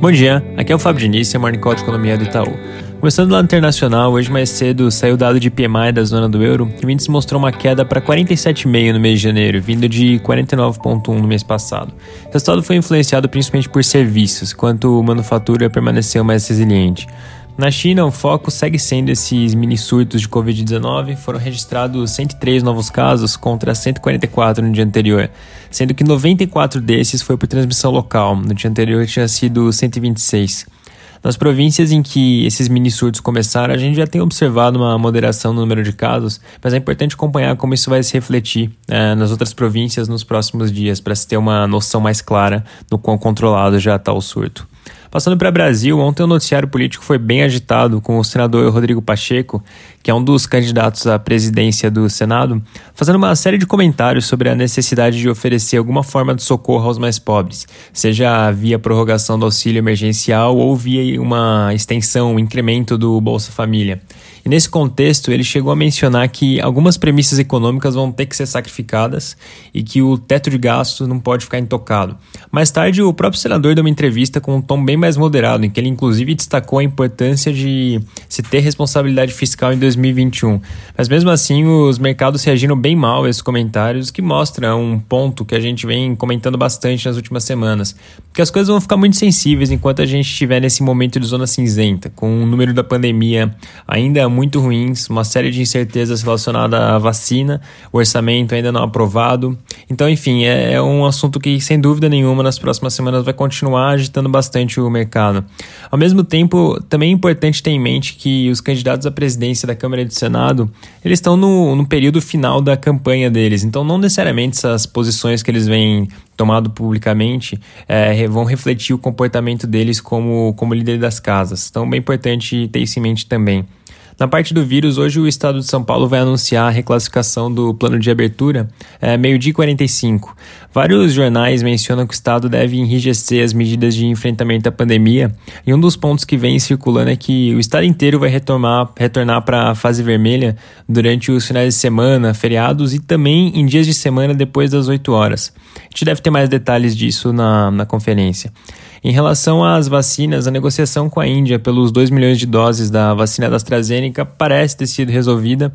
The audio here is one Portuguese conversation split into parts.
Bom dia, aqui é o Fábio Diniz, Morning Call de Economia do Itaú. Começando lá internacional, hoje mais cedo saiu o dado de PMI da zona do euro, que o índice mostrou uma queda para 47,5 no mês de janeiro, vindo de 49,1 no mês passado. O resultado foi influenciado principalmente por serviços, enquanto manufatura permaneceu mais resiliente. Na China, o foco segue sendo esses mini surtos de Covid-19. Foram registrados 103 novos casos contra 144 no dia anterior, sendo que 94 desses foi por transmissão local. No dia anterior tinha sido 126. Nas províncias em que esses mini surtos começaram, a gente já tem observado uma moderação no número de casos, mas é importante acompanhar como isso vai se refletir é, nas outras províncias nos próximos dias, para se ter uma noção mais clara do quão controlado já está o surto. Passando para Brasil, ontem o noticiário político foi bem agitado com o senador Rodrigo Pacheco, que é um dos candidatos à presidência do Senado, fazendo uma série de comentários sobre a necessidade de oferecer alguma forma de socorro aos mais pobres, seja via prorrogação do auxílio emergencial ou via uma extensão, um incremento do Bolsa Família. E nesse contexto, ele chegou a mencionar que algumas premissas econômicas vão ter que ser sacrificadas e que o teto de gastos não pode ficar intocado. Mais tarde, o próprio senador deu uma entrevista com um tom bem mais moderado, em que ele inclusive destacou a importância de se ter responsabilidade fiscal em 2021. Mas mesmo assim, os mercados reagiram bem mal a esses comentários, que mostra um ponto que a gente vem comentando bastante nas últimas semanas, que as coisas vão ficar muito sensíveis enquanto a gente estiver nesse momento de zona cinzenta, com o número da pandemia ainda muito ruins, uma série de incertezas relacionadas à vacina, o orçamento ainda não aprovado. Então, enfim, é, é um assunto que, sem dúvida nenhuma, nas próximas semanas vai continuar agitando bastante o mercado. Ao mesmo tempo, também é importante ter em mente que os candidatos à presidência da Câmara e do Senado, eles estão no, no período final da campanha deles, então não necessariamente essas posições que eles vêm tomado publicamente é, vão refletir o comportamento deles como, como líder das casas. Então, bem importante ter isso em mente também. Na parte do vírus, hoje o estado de São Paulo vai anunciar a reclassificação do plano de abertura é, meio-dia 45. Vários jornais mencionam que o estado deve enrijecer as medidas de enfrentamento à pandemia, e um dos pontos que vem circulando é que o estado inteiro vai retornar, retornar para a fase vermelha durante os finais de semana, feriados e também em dias de semana depois das 8 horas. A gente deve ter mais detalhes disso na, na conferência. Em relação às vacinas, a negociação com a Índia pelos 2 milhões de doses da vacina da AstraZeneca parece ter sido resolvida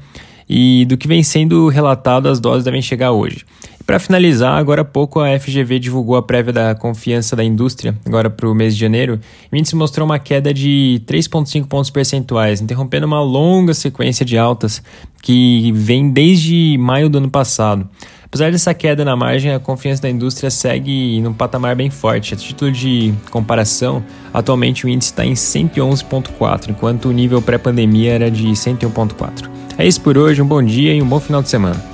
e do que vem sendo relatado, as doses devem chegar hoje. Para finalizar, agora há pouco a FGV divulgou a prévia da confiança da indústria, agora para o mês de janeiro. O índice mostrou uma queda de 3,5 pontos percentuais, interrompendo uma longa sequência de altas que vem desde maio do ano passado. Apesar dessa queda na margem, a confiança da indústria segue num patamar bem forte. A título de comparação, atualmente o índice está em 111,4, enquanto o nível pré-pandemia era de 101,4. É isso por hoje, um bom dia e um bom final de semana.